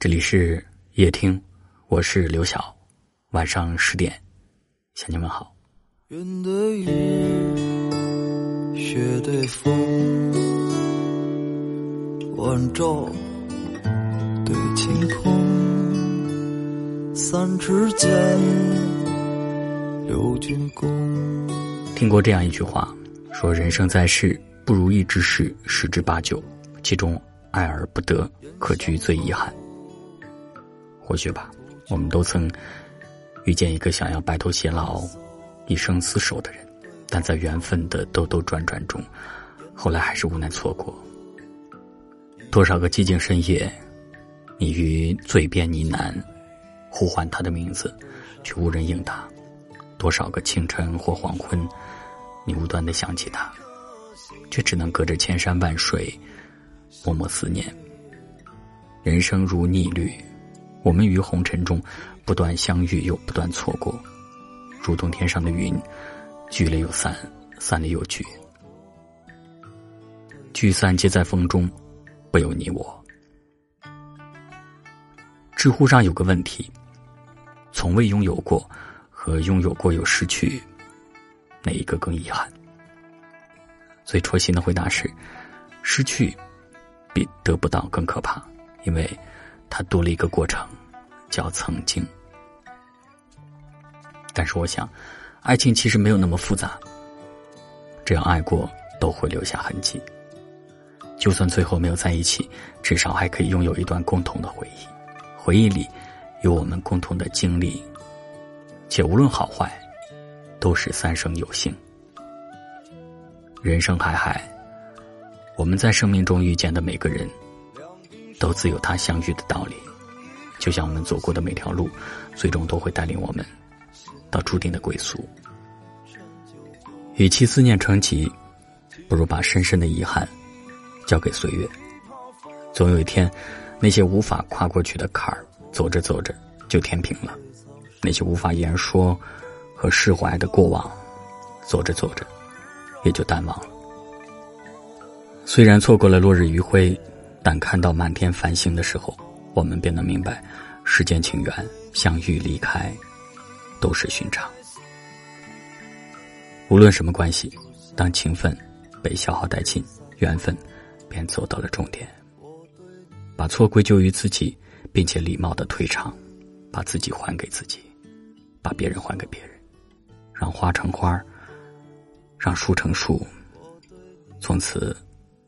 这里是夜听，我是刘晓。晚上十点，向你们好。云对雨，雪对风，晚照对晴空，三尺剑，六钧弓。听过这样一句话，说人生在世，不如意之事十之八九，其中爱而不得，可居最遗憾。或许吧，我们都曾遇见一个想要白头偕老、一生厮守的人，但在缘分的兜兜转转中，后来还是无奈错过。多少个寂静深夜，你于嘴边呢喃，呼唤他的名字，却无人应答；多少个清晨或黄昏，你无端的想起他，却只能隔着千山万水，默默思念。人生如逆旅。我们于红尘中不断相遇，又不断错过，如同天上的云，聚了又散，散了又聚，聚散皆在风中，不由你我。知乎上有个问题：从未拥有过和拥有过又失去，哪一个更遗憾？最戳心的回答是：失去比得不到更可怕，因为它多了一个过程。叫曾经，但是我想，爱情其实没有那么复杂。只要爱过，都会留下痕迹。就算最后没有在一起，至少还可以拥有一段共同的回忆。回忆里有我们共同的经历，且无论好坏，都是三生有幸。人生海海，我们在生命中遇见的每个人，都自有它相遇的道理。就像我们走过的每条路，最终都会带领我们到注定的归宿。与其思念成疾，不如把深深的遗憾交给岁月。总有一天，那些无法跨过去的坎儿，走着走着就填平了；那些无法言说和释怀的过往，走着走着也就淡忘了。虽然错过了落日余晖，但看到满天繁星的时候。我们便能明白，世间情缘，相遇离开，都是寻常。无论什么关系，当情分被消耗殆尽，缘分便走到了终点。把错归咎于自己，并且礼貌的退场，把自己还给自己，把别人还给别人，让花成花，让树成树，从此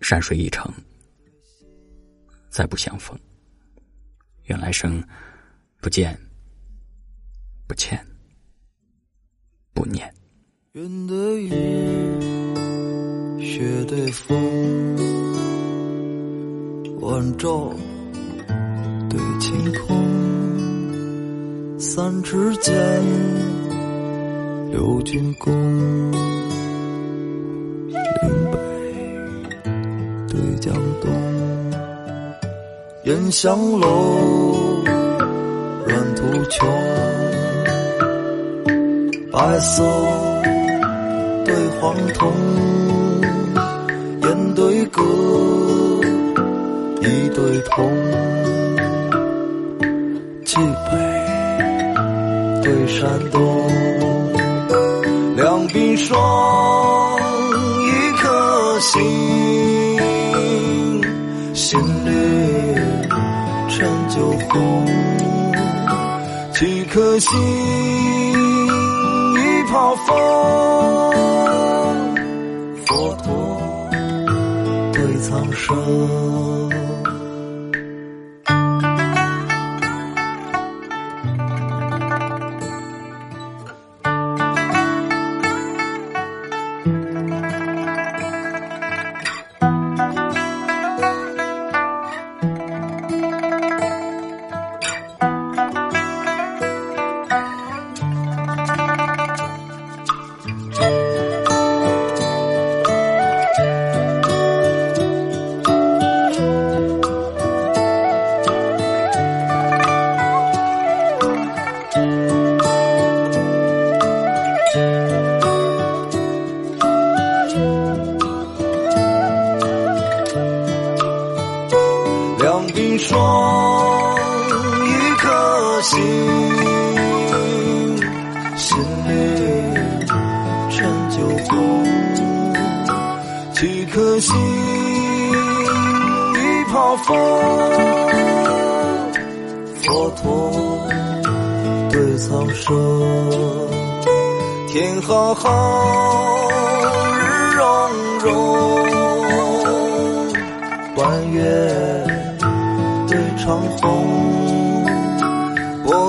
山水一程，再不相逢。愿来生不见不欠不念。云对雨，雪对风，晚照对晴空，三尺剑，六钧弓，岭北对江东。烟香楼，软土穷，白色对黄铜，烟对歌，一对铜，蓟北对山东，两鬓霜，一颗心，心里。山酒红，几颗心，一泡风，佛陀对苍生。心，心里成就红。几颗心，一泡风。佛陀对苍生，天浩浩，日融融，弯月对长虹。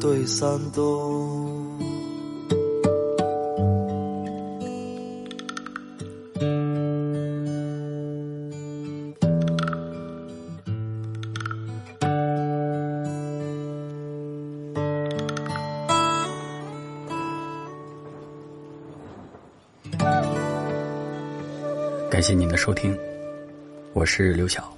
对山东。感谢您的收听，我是刘晓。